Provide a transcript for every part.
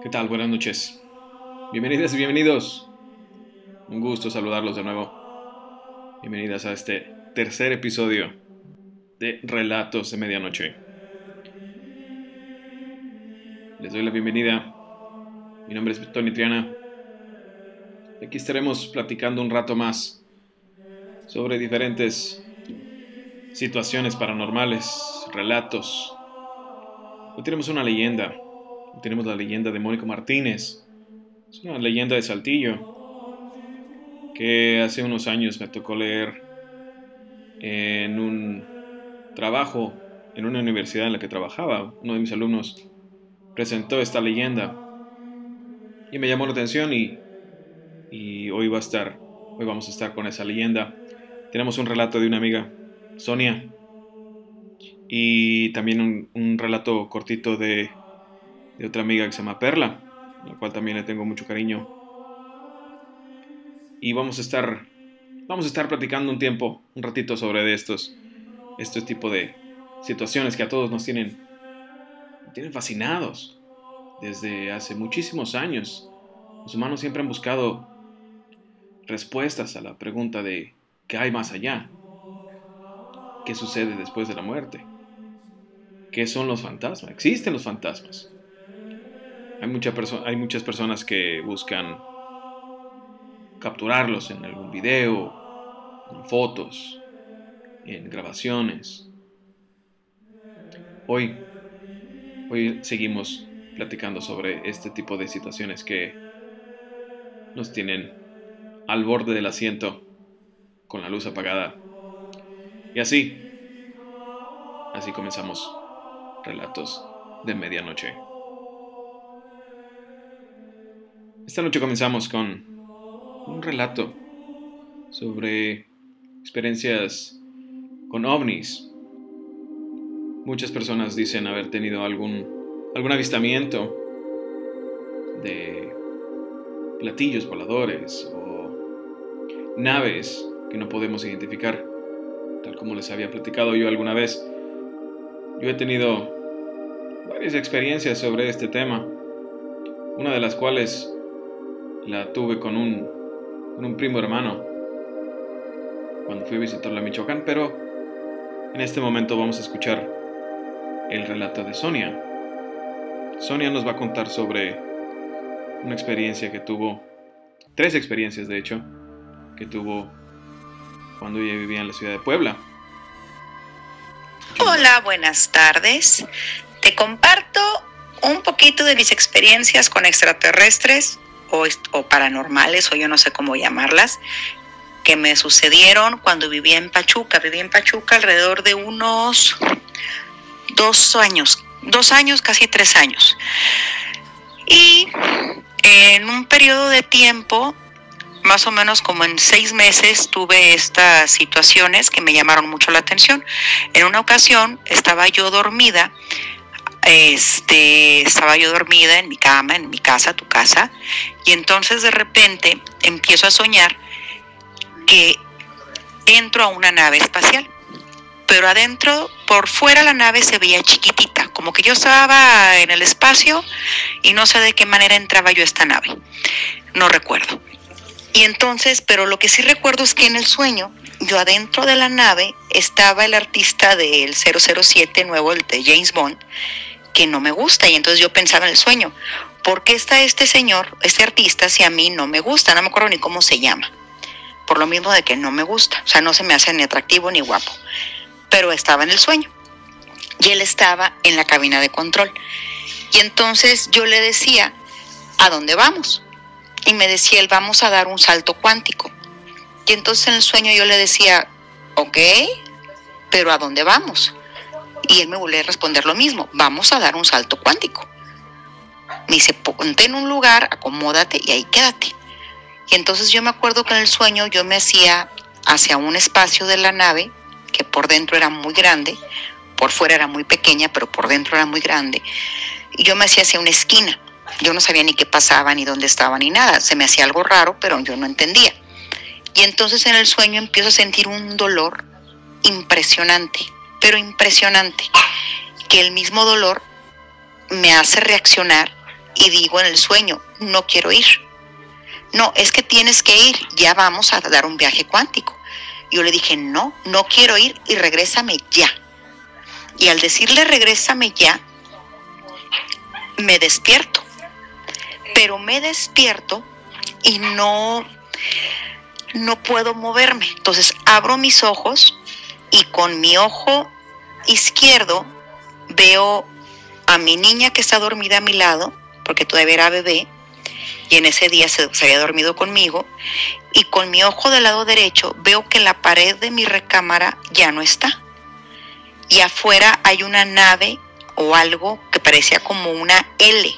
¿Qué tal? Buenas noches. Bienvenidas y bienvenidos. Un gusto saludarlos de nuevo. Bienvenidas a este tercer episodio de Relatos de Medianoche. Les doy la bienvenida. Mi nombre es Tony Triana. Aquí estaremos platicando un rato más sobre diferentes situaciones paranormales, relatos. Hoy tenemos una leyenda tenemos la leyenda de Mónico Martínez. Es una leyenda de Saltillo que hace unos años me tocó leer en un trabajo en una universidad en la que trabajaba. Uno de mis alumnos presentó esta leyenda y me llamó la atención y, y hoy va a estar, hoy vamos a estar con esa leyenda. Tenemos un relato de una amiga, Sonia, y también un, un relato cortito de de otra amiga que se llama Perla, la cual también le tengo mucho cariño. Y vamos a estar, vamos a estar platicando un tiempo, un ratito sobre estos, este tipo de situaciones que a todos nos tienen, tienen fascinados desde hace muchísimos años. Los humanos siempre han buscado respuestas a la pregunta de ¿qué hay más allá? ¿Qué sucede después de la muerte? ¿Qué son los fantasmas? ¿Existen los fantasmas? Hay, hay muchas personas que buscan capturarlos en algún video, en fotos, en grabaciones. Hoy, hoy seguimos platicando sobre este tipo de situaciones que nos tienen al borde del asiento con la luz apagada. Y así, así comenzamos relatos de medianoche. Esta noche comenzamos con un relato sobre experiencias con ovnis. Muchas personas dicen haber tenido algún, algún avistamiento de platillos voladores o naves que no podemos identificar, tal como les había platicado yo alguna vez. Yo he tenido varias experiencias sobre este tema, una de las cuales la tuve con un, con un primo hermano cuando fui a visitarla a Michoacán, pero en este momento vamos a escuchar el relato de Sonia. Sonia nos va a contar sobre una experiencia que tuvo, tres experiencias de hecho, que tuvo cuando ella vivía en la ciudad de Puebla. Hola, buenas tardes. Te comparto un poquito de mis experiencias con extraterrestres o, paranormales, o yo no sé cómo llamarlas, que me sucedieron cuando vivía en Pachuca. Viví en Pachuca alrededor de unos dos años, dos años, casi tres años. Y en un periodo de tiempo, más o menos como en seis meses, tuve estas situaciones que me llamaron mucho la atención. En una ocasión estaba yo dormida este, estaba yo dormida en mi cama, en mi casa, tu casa, y entonces de repente empiezo a soñar que entro a una nave espacial, pero adentro, por fuera la nave se veía chiquitita, como que yo estaba en el espacio y no sé de qué manera entraba yo a esta nave, no recuerdo. Y entonces, pero lo que sí recuerdo es que en el sueño, yo adentro de la nave estaba el artista del 007 nuevo, el de James Bond, que no me gusta. Y entonces yo pensaba en el sueño, ¿por qué está este señor, este artista, si a mí no me gusta? No me acuerdo ni cómo se llama. Por lo mismo de que no me gusta. O sea, no se me hace ni atractivo ni guapo. Pero estaba en el sueño. Y él estaba en la cabina de control. Y entonces yo le decía, ¿a dónde vamos? Y me decía él, vamos a dar un salto cuántico. Y entonces en el sueño yo le decía, ok, pero ¿a dónde vamos? Y él me volvió a responder lo mismo, vamos a dar un salto cuántico. Me dice, ponte en un lugar, acomódate y ahí quédate. Y entonces yo me acuerdo que en el sueño yo me hacía hacia un espacio de la nave, que por dentro era muy grande, por fuera era muy pequeña, pero por dentro era muy grande. Y yo me hacía hacia una esquina. Yo no sabía ni qué pasaba, ni dónde estaba, ni nada. Se me hacía algo raro, pero yo no entendía. Y entonces en el sueño empiezo a sentir un dolor impresionante pero impresionante, que el mismo dolor me hace reaccionar y digo en el sueño, no quiero ir. No, es que tienes que ir, ya vamos a dar un viaje cuántico. Yo le dije, no, no quiero ir y regrésame ya. Y al decirle regrésame ya, me despierto. Pero me despierto y no, no puedo moverme. Entonces abro mis ojos y con mi ojo izquierdo veo a mi niña que está dormida a mi lado, porque todavía era bebé, y en ese día se, había dormido conmigo, y con mi ojo del lado derecho veo que la pared de mi recámara ya no está. Y afuera hay una nave o algo que parecía como una L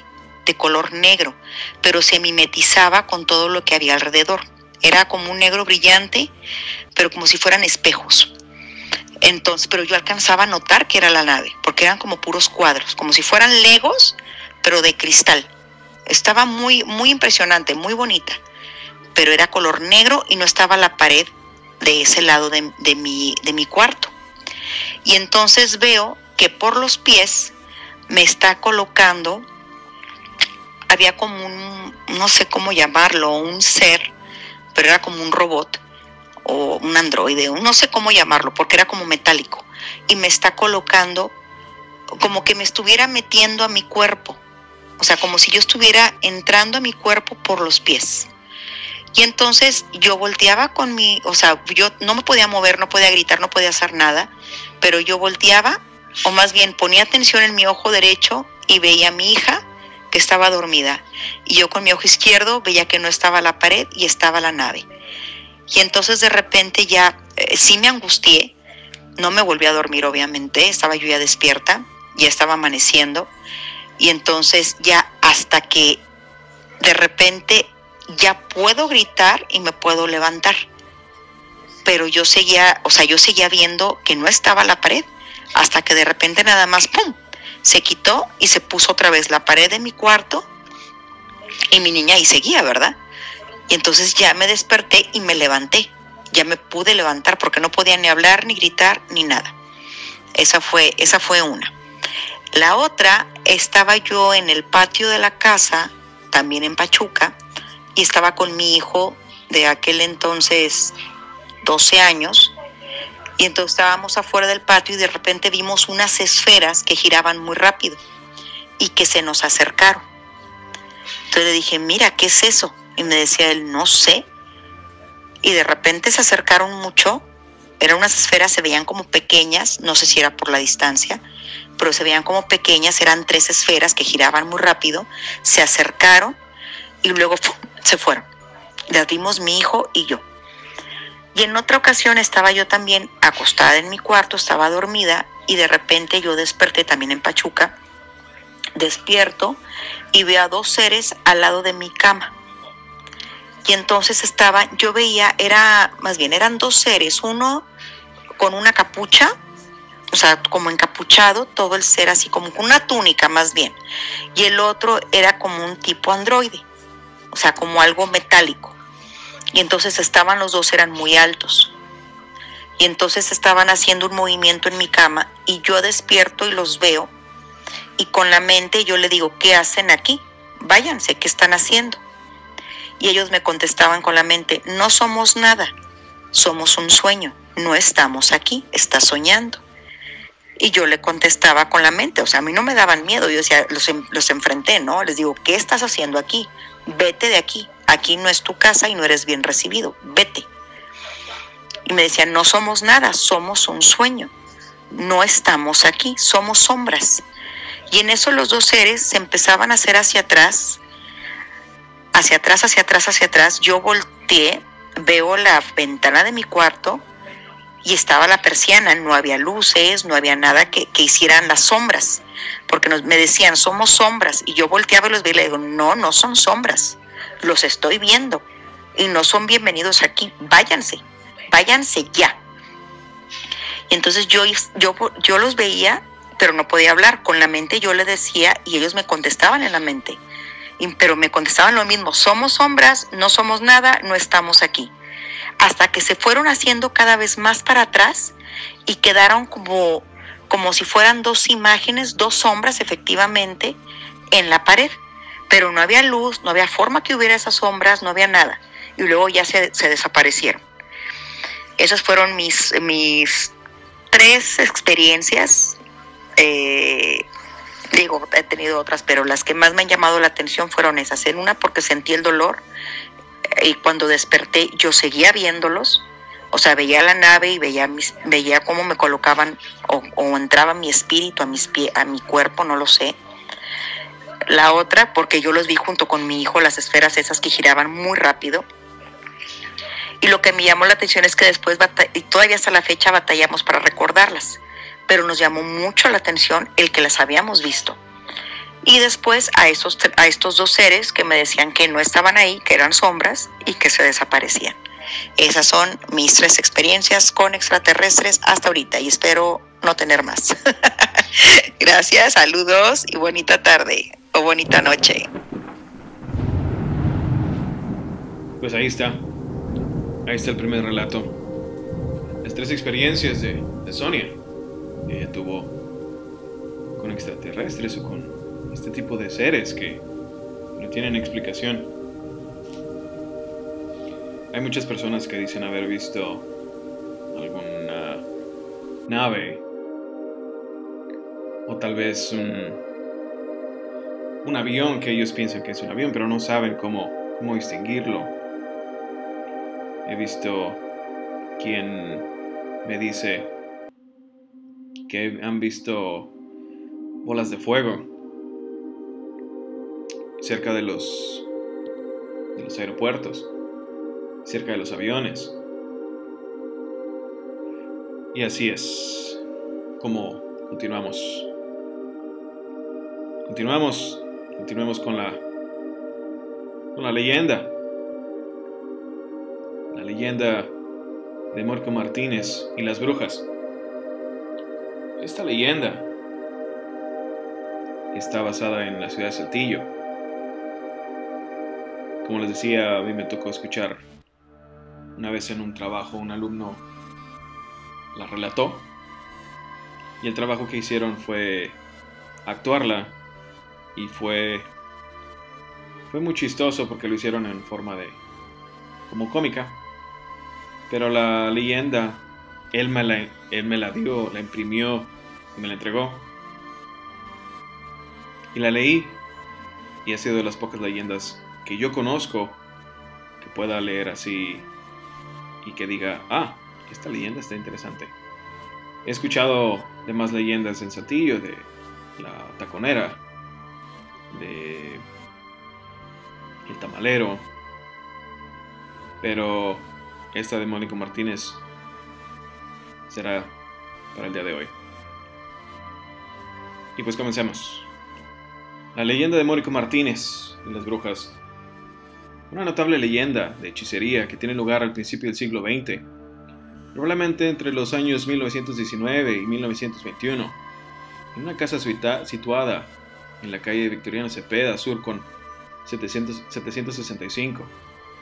de color negro, pero se mimetizaba con todo lo que había alrededor. Era como un negro brillante, pero como si fueran espejos. Entonces, pero yo alcanzaba a notar que era la nave, porque eran como puros cuadros, como si fueran legos, pero de cristal. Estaba muy, muy impresionante, muy bonita, pero era color negro y no estaba la pared de ese lado de, mi, de mi cuarto. Y entonces veo que por los pies me está colocando, había como un, no sé cómo llamarlo, un ser, pero era como un robot un androide, no sé cómo llamarlo, porque era como metálico, y me está colocando como que me estuviera metiendo a mi cuerpo, o sea, como si yo estuviera entrando a mi cuerpo por los pies. Y entonces yo volteaba con mi, o sea, yo no me podía mover, no podía gritar, no podía hacer nada, pero yo volteaba, o más bien ponía atención en mi ojo derecho y veía a mi hija que estaba dormida. Y yo con mi ojo izquierdo veía que no estaba la pared y estaba la nave. Y entonces de repente ya eh, sí me angustié, no me volví a dormir obviamente, estaba yo ya despierta, ya estaba amaneciendo. Y entonces ya hasta que de repente ya puedo gritar y me puedo levantar. Pero yo seguía, o sea, yo seguía viendo que no estaba la pared, hasta que de repente nada más, ¡pum!, se quitó y se puso otra vez la pared de mi cuarto y mi niña ahí seguía, ¿verdad? Y entonces ya me desperté y me levanté. Ya me pude levantar porque no podía ni hablar, ni gritar, ni nada. Esa fue, esa fue una. La otra, estaba yo en el patio de la casa, también en Pachuca, y estaba con mi hijo de aquel entonces 12 años, y entonces estábamos afuera del patio y de repente vimos unas esferas que giraban muy rápido y que se nos acercaron. Entonces le dije, mira, ¿qué es eso? Y me decía él, no sé. Y de repente se acercaron mucho, eran unas esferas, se veían como pequeñas, no sé si era por la distancia, pero se veían como pequeñas, eran tres esferas que giraban muy rápido, se acercaron y luego se fueron. Las vimos mi hijo y yo. Y en otra ocasión estaba yo también acostada en mi cuarto, estaba dormida y de repente yo desperté también en Pachuca, despierto y veo a dos seres al lado de mi cama. Y entonces estaba, yo veía, era, más bien, eran dos seres, uno con una capucha, o sea, como encapuchado, todo el ser así como con una túnica más bien, y el otro era como un tipo androide, o sea, como algo metálico. Y entonces estaban los dos, eran muy altos. Y entonces estaban haciendo un movimiento en mi cama y yo despierto y los veo. Y con la mente yo le digo, ¿qué hacen aquí? Váyanse, ¿qué están haciendo? Y ellos me contestaban con la mente, no somos nada, somos un sueño, no estamos aquí, estás soñando. Y yo le contestaba con la mente, o sea, a mí no me daban miedo, yo decía, los, los enfrenté, ¿no? Les digo, ¿qué estás haciendo aquí? Vete de aquí, aquí no es tu casa y no eres bien recibido, vete. Y me decían, no somos nada, somos un sueño, no estamos aquí, somos sombras. Y en eso los dos seres se empezaban a hacer hacia atrás, hacia atrás, hacia atrás, hacia atrás. Yo volteé, veo la ventana de mi cuarto y estaba la persiana, no había luces, no había nada que, hicieran las sombras, porque nos, me decían, somos sombras, y yo volteaba y los veía y le digo, no, no son sombras, los estoy viendo, y no son bienvenidos aquí, váyanse, váyanse ya. Y entonces yo, yo, yo los veía, pero no podía hablar, con la mente yo le decía y ellos me contestaban en la mente pero me contestaban lo mismo, somos sombras, no somos nada, no estamos aquí. Hasta que se fueron haciendo cada vez más para atrás y quedaron como, como si fueran dos imágenes, dos sombras efectivamente en la pared. pero no había luz, no había forma que hubiera esas sombras, no había nada. Y luego ya se, desaparecieron. Esas fueron mis, mis tres experiencias. Eh, digo, he tenido otras, pero las que más me han llamado la atención fueron esas. En una porque sentí el dolor y cuando desperté yo seguía viéndolos. O sea, veía la nave y veía, veía cómo me colocaban o, entraba mi espíritu a, pie, a mi cuerpo, no lo sé. La otra, porque yo los vi junto con mi hijo, las esferas esas que giraban muy rápido. Y lo que me llamó la atención es que después, y todavía hasta la fecha, batallamos para recordarlas. Pero nos llamó mucho la atención el que las habíamos visto. Y después a, esos, a estos dos seres que me decían que no estaban ahí, que eran sombras y que se desaparecían. Esas son mis tres experiencias con extraterrestres hasta ahorita y espero no tener más. Gracias, saludos y bonita tarde o bonita noche. Pues ahí está. Ahí está el primer relato. Las tres experiencias de, Sonia ella tuvo con extraterrestres o con este tipo de seres que no tienen explicación. Hay muchas personas que dicen haber visto alguna nave o tal vez un, un avión que ellos piensan que es un avión, pero no saben cómo, cómo distinguirlo. He visto quien me dice que han visto bolas de fuego cerca de los, de los aeropuertos cerca de los aviones. Y así es como continuamos. Continuamos, continuemos con la con la leyenda. La leyenda de Marco Martínez y las brujas. Esta leyenda está basada en la ciudad de Saltillo. Como les decía, a mí me tocó escuchar una vez en un trabajo un alumno la relató y el trabajo que hicieron fue actuarla y fue fue muy chistoso porque lo hicieron en forma de como cómica pero la leyenda él me la, él me la dio la imprimió y me la entregó y la leí y ha sido de las pocas leyendas que yo conozco que pueda leer así y que diga, ah, esta leyenda está interesante. He escuchado de más leyendas en Saltillo, de la taconera, de el tamalero, pero esta de Mónico Martínez será para el día de hoy. Y pues comencemos. La leyenda de Mónico Martínez y las brujas una notable leyenda de hechicería que tiene lugar al principio del siglo XX, probablemente entre los años 1919 y 1921, en una casa situada en la calle Victoriano Cepeda, sur con 765,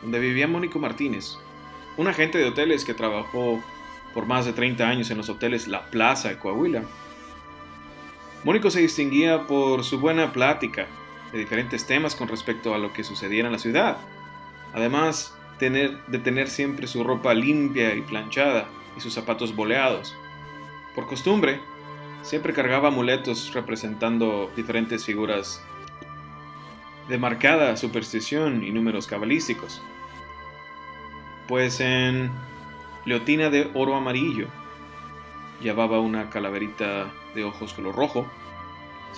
donde vivía Mónico Martínez, un agente de hoteles que trabajó por más de 30 años en los hoteles La Plaza de Coahuila. Mónico se distinguía por su buena plática de diferentes temas con respecto a lo que sucediera en la ciudad, Además tener, de tener siempre su ropa limpia y planchada y sus zapatos boleados. Por costumbre, siempre cargaba amuletos representando diferentes figuras de marcada superstición y números cabalísticos. Pues en leotina de oro amarillo llevaba una calaverita de ojos color rojo,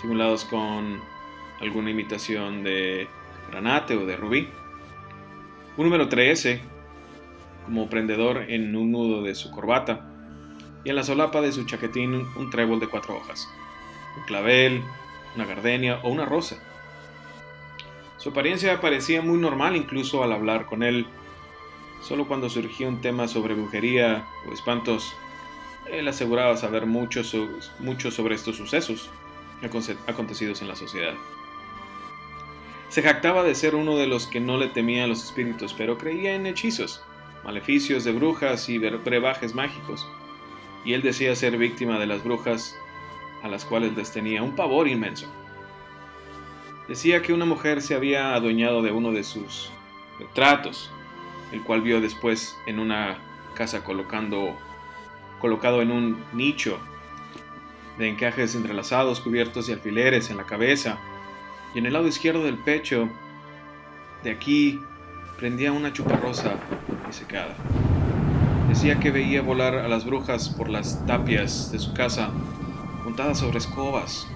simulados con alguna imitación de granate o de rubí. Un número 13 como prendedor en un nudo de su corbata y en la solapa de su chaquetín un trébol de cuatro hojas, un clavel, una gardenia o una rosa. Su apariencia parecía muy normal incluso al hablar con él. Solo cuando surgía un tema sobre brujería o espantos, él aseguraba saber mucho, mucho sobre estos sucesos acontecidos en la sociedad. Se jactaba de ser uno de los que no le temían los espíritus, pero creía en hechizos, maleficios de brujas y brebajes mágicos, y él decía ser víctima de las brujas a las cuales les tenía un pavor inmenso. Decía que una mujer se había adueñado de uno de sus retratos, el cual vio después en una casa colocado en un nicho de encajes entrelazados cubiertos de alfileres en la cabeza y en el lado izquierdo del pecho, de aquí prendía una chuparrosa disecada. Decía que veía volar a las brujas por las tapias de su casa, montadas sobre escobas,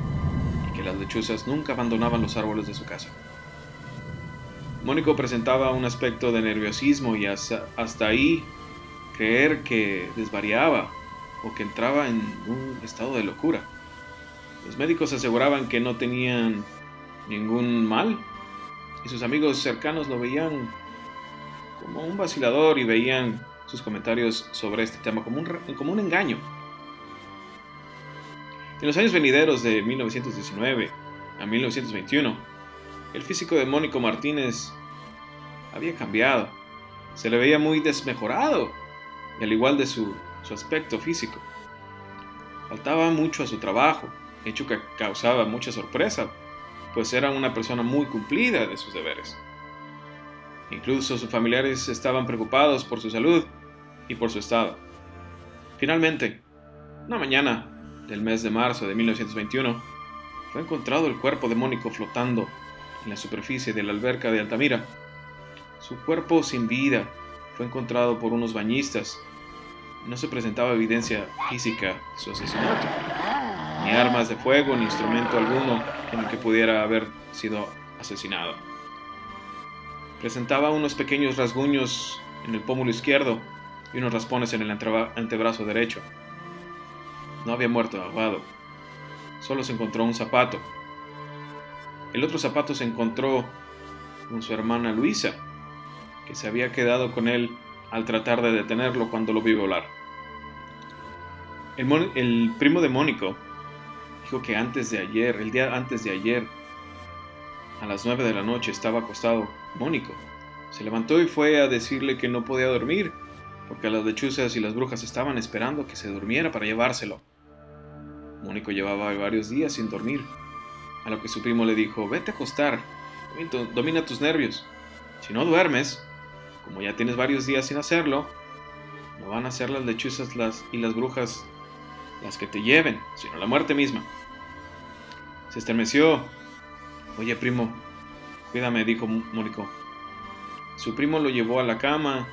y que las lechuzas nunca abandonaban los árboles de su casa. Mónico presentaba un aspecto de nerviosismo y hasta, hasta ahí creer que desvariaba o que entraba en un estado de locura. Los médicos aseguraban que no tenían ningún mal y sus amigos cercanos lo veían como un vacilador y veían sus comentarios sobre este tema como un, como un engaño. En los años venideros de 1919 a 1921, el físico de Mónico Martínez había cambiado. Se le veía muy desmejorado, al igual de su, su aspecto físico. Faltaba mucho a su trabajo, hecho que causaba mucha sorpresa, pues era una persona muy cumplida de sus deberes. Incluso sus familiares estaban preocupados por su salud y por su estado. Finalmente, una mañana del mes de marzo de 1921, fue encontrado el cuerpo de Mónico flotando en la superficie de la alberca de Altamira. Su cuerpo sin vida fue encontrado por unos bañistas. No se presentaba evidencia física de su asesinato, ni armas de fuego, ni instrumento alguno en el que pudiera haber sido asesinado. Presentaba unos pequeños rasguños en el pómulo izquierdo y unos raspones en el antebrazo derecho. No había muerto ahogado. Solo se encontró un zapato. El otro zapato se encontró con su hermana Luisa, que se había quedado con él al tratar de detenerlo cuando lo vio volar. El, primo de Mónico dijo que antes de ayer, el día antes de ayer, a las 9 de la noche estaba acostado Mónico. Se levantó y fue a decirle que no podía dormir porque las lechuzas y las brujas estaban esperando que se durmiera para llevárselo. Mónico llevaba varios días sin dormir, a lo que su primo le dijo, vete a acostar, domina tus nervios. Si no duermes, como ya tienes varios días sin hacerlo, no van a ser las lechuzas las, y las brujas las que te lleven, sino la muerte misma. Se estremeció. Oye, primo, cuídame, dijo Mónico. Su primo lo llevó a la cama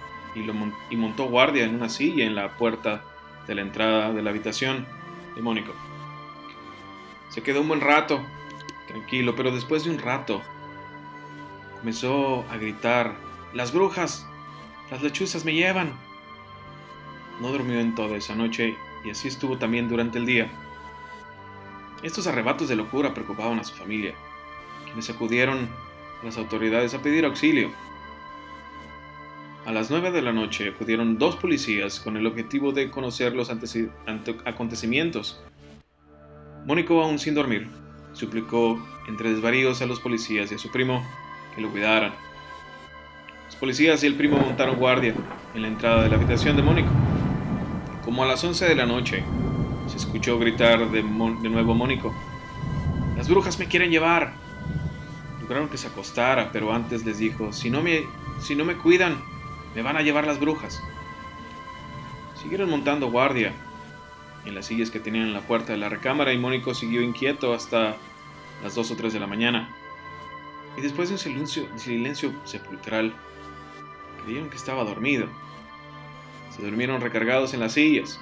y, montó guardia en una silla en la puerta de la entrada de la habitación de Mónico. Se quedó un buen rato, tranquilo, pero después de un rato comenzó a gritar, las brujas, las lechuzas me llevan. No durmió en toda esa noche y así estuvo también durante el día. Estos arrebatos de locura preocupaban a su familia, quienes acudieron a las autoridades a pedir auxilio. A las 9 de la noche acudieron dos policías con el objetivo de conocer los acontecimientos. Mónico, aún sin dormir, suplicó entre desvaríos a los policías y a su primo que lo cuidaran. Los policías y el primo montaron guardia en la entrada de la habitación de Mónico. Como a las 11 de la noche, se escuchó gritar de, nuevo Mónico. Las brujas me quieren llevar. Lograron que se acostara, pero antes les dijo, si no me, si no me cuidan, me van a llevar las brujas. Siguieron montando guardia en las sillas que tenían en la puerta de la recámara y Mónico siguió inquieto hasta las 2 o 3 de la mañana. Y después de un silencio, sepulcral, creyeron que estaba dormido. Se durmieron recargados en las sillas.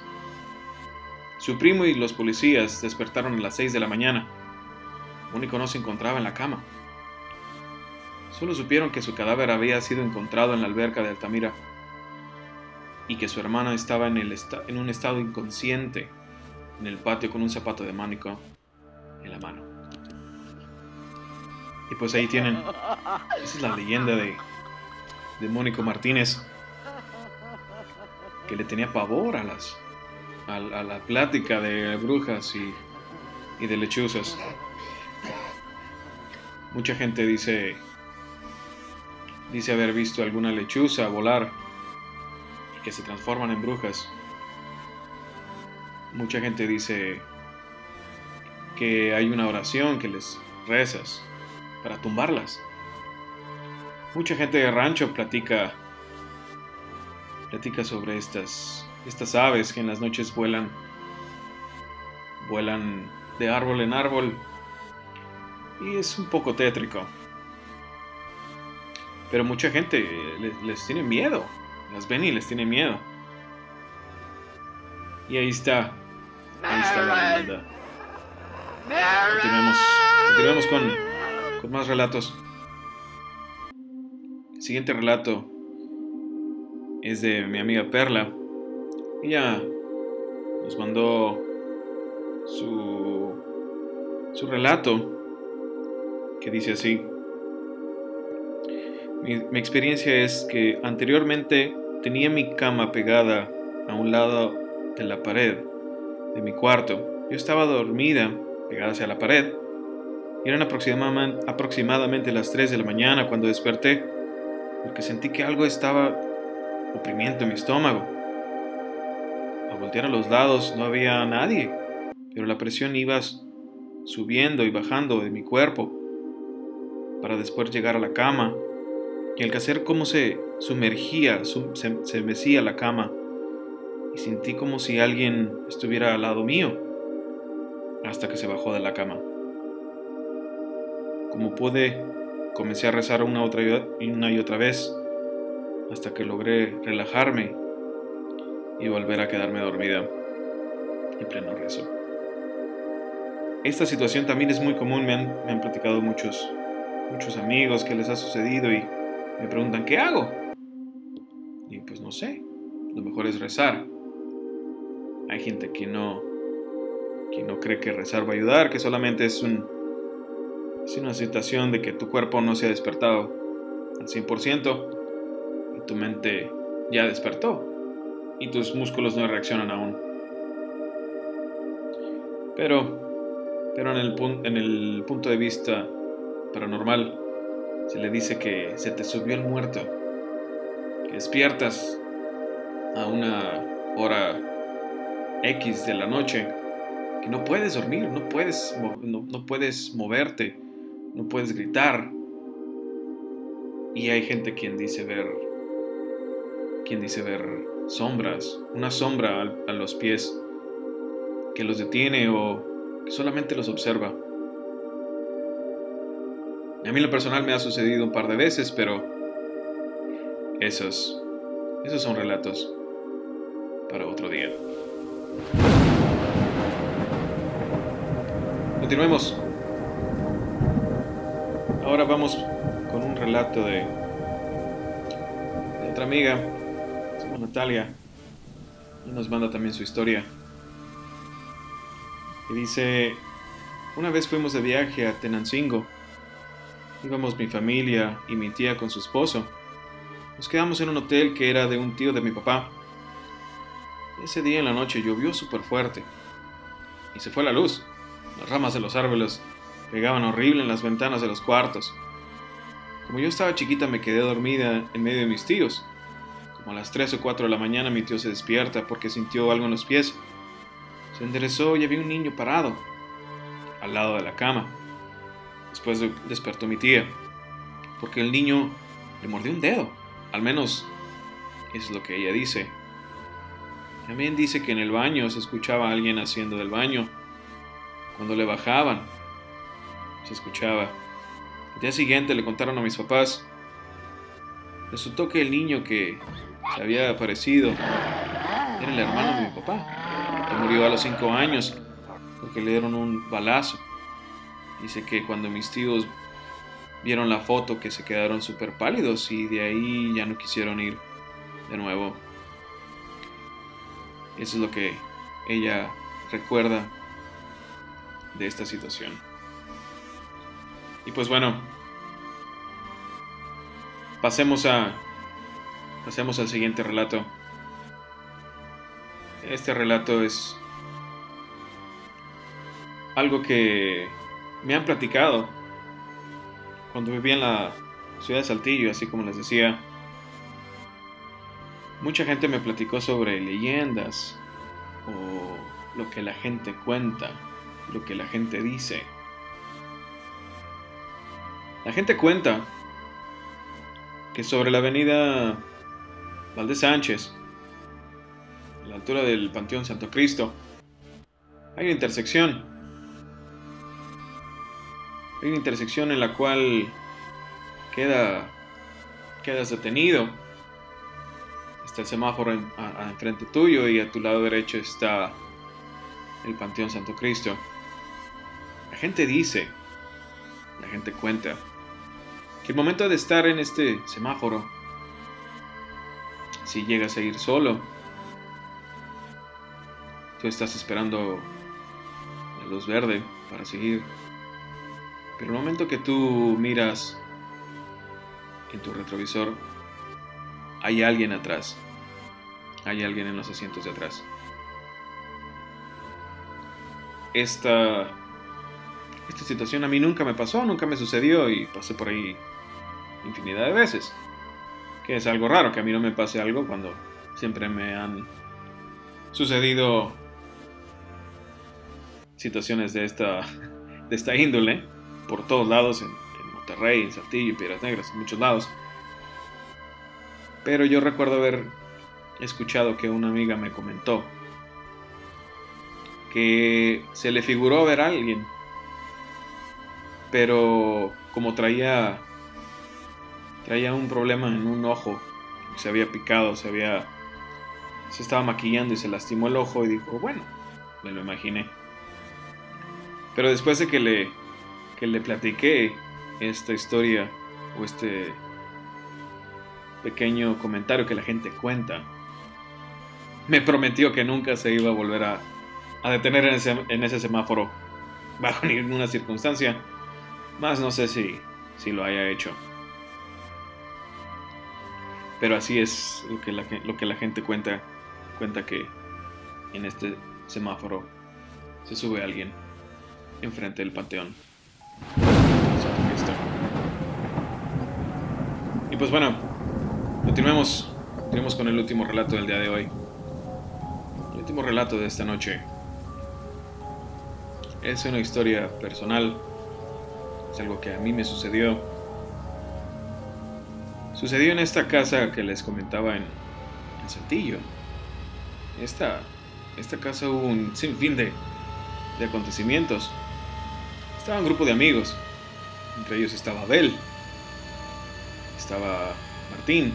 Su primo y los policías despertaron a las 6 de la mañana. Mónico no se encontraba en la cama. Solo supieron que su cadáver había sido encontrado en la alberca de Altamira y que su hermana estaba en, el en un estado inconsciente en el patio con un zapato de mánico en la mano. Y pues ahí tienen, esa es la leyenda de, de Mónico Martínez, que le tenía pavor a, las, a, la plática de brujas y, y de lechuzas. Mucha gente dice Dice haber visto alguna lechuza volar que se transforman en brujas. Mucha gente dice que hay una oración que les rezas para tumbarlas. Mucha gente de rancho platica platica sobre estas estas aves que en las noches vuelan vuelan de árbol en árbol y es un poco tétrico. Pero mucha gente les, tiene miedo, las ven y les tiene miedo. Y ahí está, ahí está la. Continuemos, continuemos con, con más relatos. El siguiente relato es de mi amiga Perla. Ella nos mandó su, su relato que dice así. Mi, mi, experiencia es que anteriormente tenía mi cama pegada a un lado de la pared de mi cuarto. Yo estaba dormida, pegada hacia la pared, y eran aproximadamente, las 3 de la mañana cuando desperté, porque sentí que algo estaba oprimiendo mi estómago. Al voltear a los lados no había nadie, pero la presión iba subiendo y bajando de mi cuerpo para después llegar a la cama y al hacer como se sumergía, se, mecía la cama y sentí como si alguien estuviera al lado mío hasta que se bajó de la cama. Como pude, comencé a rezar una, otra y una y otra vez hasta que logré relajarme y volver a quedarme dormida en pleno rezo. Esta situación también es muy común, me han, me han platicado muchos, muchos amigos que les ha sucedido y me preguntan, ¿qué hago? Y pues no sé, lo mejor es rezar. Hay gente que no, que no cree que rezar va a ayudar, que solamente es, un, es una situación de que tu cuerpo no se ha despertado al 100% y tu mente ya despertó y tus músculos no reaccionan aún. Pero, pero en el, en el punto de vista paranormal, se le dice que se te subió el muerto, que despiertas a una hora X de la noche, que no puedes dormir, no puedes, no, puedes moverte, no puedes gritar. Y hay gente quien dice ver, quien dice ver sombras, una sombra a, a los pies que los detiene o que solamente los observa. A mí lo personal me ha sucedido un par de veces, pero esos, esos son relatos para otro día. Continuemos. Ahora vamos con un relato de, de otra amiga, Natalia, y nos manda también su historia. Y dice, una vez fuimos de viaje a Tenancingo Íbamos mi familia y mi tía con su esposo. Nos quedamos en un hotel que era de un tío de mi papá. Ese día en la noche llovió súper fuerte y se fue la luz. Las ramas de los árboles pegaban horrible en las ventanas de los cuartos. Como yo estaba chiquita me quedé dormida en medio de mis tíos. Como a las 3 o 4 de la mañana mi tío se despierta porque sintió algo en los pies. Se enderezó y había un niño parado al lado de la cama. Después despertó mi tía, porque el niño le mordió un dedo. Al menos es lo que ella dice. También dice que en el baño se escuchaba a alguien haciendo del baño. Cuando le bajaban, se escuchaba. El día siguiente le contaron a mis papás. Resultó que el niño que se había aparecido era el hermano de mi papá, que murió a los 5 años porque le dieron un balazo. Dice que cuando mis tíos vieron la foto que se quedaron súper pálidos y de ahí ya no quisieron ir de nuevo. Eso es lo que ella recuerda de esta situación. Y pues bueno, pasemos a pasemos al siguiente relato. Este relato es algo que me han platicado cuando vivía en la ciudad de Saltillo, así como les decía, mucha gente me platicó sobre leyendas o lo que la gente cuenta, lo que la gente dice. La gente cuenta que sobre la avenida Valdés Sánchez, a la altura del Panteón Santo Cristo, hay una intersección. Hay una intersección en la cual queda, quedas detenido. Está el semáforo enfrente tuyo y a tu lado derecho está el Panteón Santo Cristo. La gente dice, la gente cuenta, que el momento de estar en este semáforo, si llegas a ir solo, tú estás esperando la luz verde para seguir. Pero el momento que tú miras en tu retrovisor, hay alguien atrás. Hay alguien en los asientos de atrás. Esta, esta situación a mí nunca me pasó, nunca me sucedió y pasé por ahí infinidad de veces. Que es algo raro que a mí no me pase algo cuando siempre me han sucedido situaciones de esta, de esta índole por todos lados, en, Monterrey, en Saltillo, en Piedras Negras, en muchos lados. Pero yo recuerdo haber escuchado que una amiga me comentó que se le figuró ver a alguien, pero como traía traía un problema en un ojo, se había picado, se había se estaba maquillando y se lastimó el ojo y dijo, bueno, me lo imaginé. Pero después de que le que le platiqué esta historia o este pequeño comentario que la gente cuenta, me prometió que nunca se iba a volver a, detener en ese, en ese, semáforo bajo ninguna circunstancia. Más no sé si, si lo haya hecho. Pero así es lo que la, lo que la gente cuenta. Cuenta que en este semáforo se sube alguien enfrente del panteón. Y pues bueno, continuemos, continuemos con el último relato del día de hoy. El último relato de esta noche es una historia personal, es algo que a mí me sucedió. Sucedió en esta casa que les comentaba en, en Saltillo. Esta, esta casa hubo un sinfín de, de acontecimientos. Estaba un grupo de amigos. Entre ellos estaba Abel. Estaba Martín.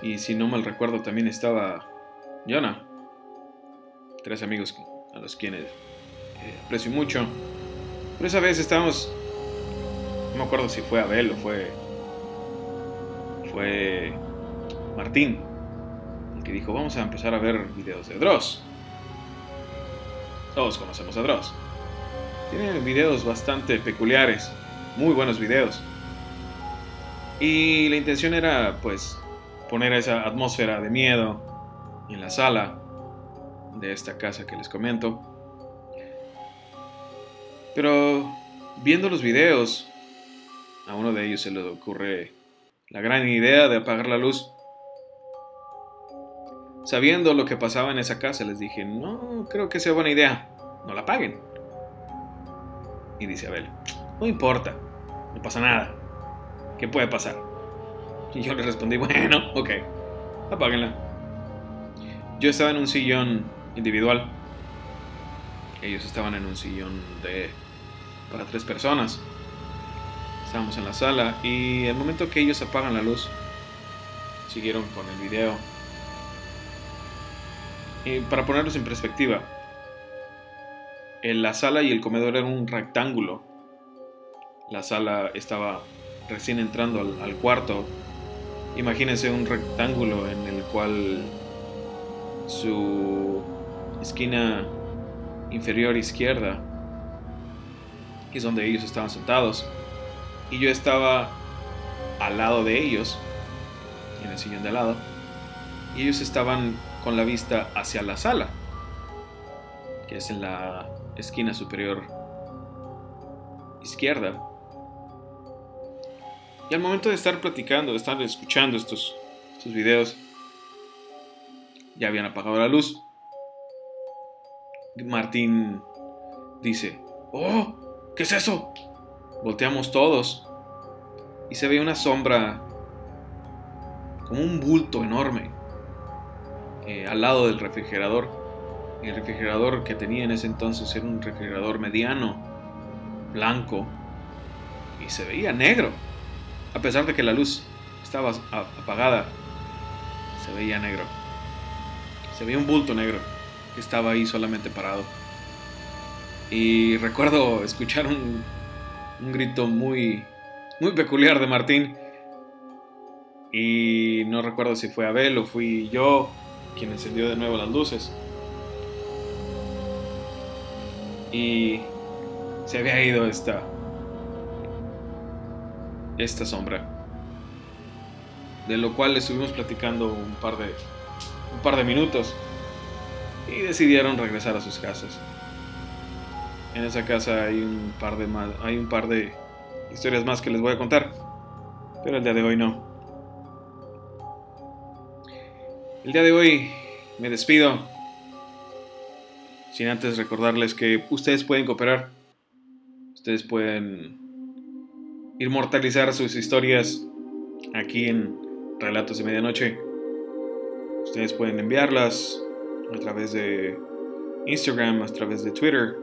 Y si no mal recuerdo también estaba Jonah. Tres amigos a los quienes eh, aprecio mucho. Pero esa vez estábamos... No me acuerdo si fue Abel o fue... Fue Martín. El que dijo, vamos a empezar a ver videos de Dross. Todos conocemos a Dross. Tiene videos bastante peculiares, muy buenos videos. Y la intención era, pues, poner esa atmósfera de miedo en la sala de esta casa que les comento. Pero viendo los videos, a uno de ellos se le ocurre la gran idea de apagar la luz. Sabiendo lo que pasaba en esa casa, les dije, no creo que sea buena idea, no la apaguen. Y dice Abel, no importa, no pasa nada. ¿Qué puede pasar? Y yo le respondí, bueno, ok, apáguenla. Yo estaba en un sillón individual. Ellos estaban en un sillón de para tres personas. Estábamos en la sala y el momento que ellos apagan la luz, siguieron con el video. Y para ponerlos en perspectiva, la sala y el comedor eran un rectángulo. La sala estaba recién entrando al, cuarto. Imagínense un rectángulo en el cual su esquina inferior izquierda es donde ellos estaban sentados. Y yo estaba al lado de ellos, en el sillón de al lado. Y ellos estaban con la vista hacia la sala, que es en la esquina superior izquierda. Y al momento de estar platicando, de estar escuchando estos, estos videos, ya habían apagado la luz. Martín dice, ¡Oh! ¿Qué es eso? volteamos todos y se ve una sombra como un bulto enorme eh, al lado del refrigerador. El refrigerador que tenía en ese entonces era un refrigerador mediano, blanco, y se veía negro. A pesar de que la luz estaba apagada, se veía negro. Se veía un bulto negro que estaba ahí solamente parado. Y recuerdo escuchar un, un grito muy, muy peculiar de Martín. Y no recuerdo si fue Abel o fui yo quien encendió de nuevo las luces. Y se había ido esta esta sombra. De lo cual estuvimos platicando un par de un par de minutos y decidieron regresar a sus casas. En esa casa hay un par de más, hay un par de historias más que les voy a contar, pero el día de hoy no. El día de hoy me despido sin antes recordarles que ustedes pueden cooperar. Ustedes pueden inmortalizar sus historias aquí en Relatos de Medianoche. Ustedes pueden enviarlas a través de Instagram, a través de Twitter.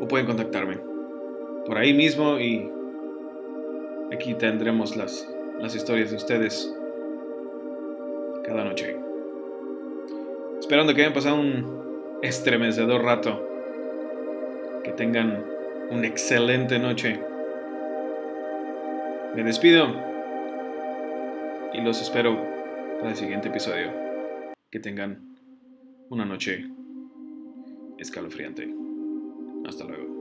O pueden contactarme por ahí mismo y aquí tendremos las, las historias de ustedes cada noche. Esperando que hayan pasado un estremecedor rato. Que tengan una excelente noche. Me despido y los espero para el siguiente episodio. Que tengan una noche escalofriante. Hasta luego.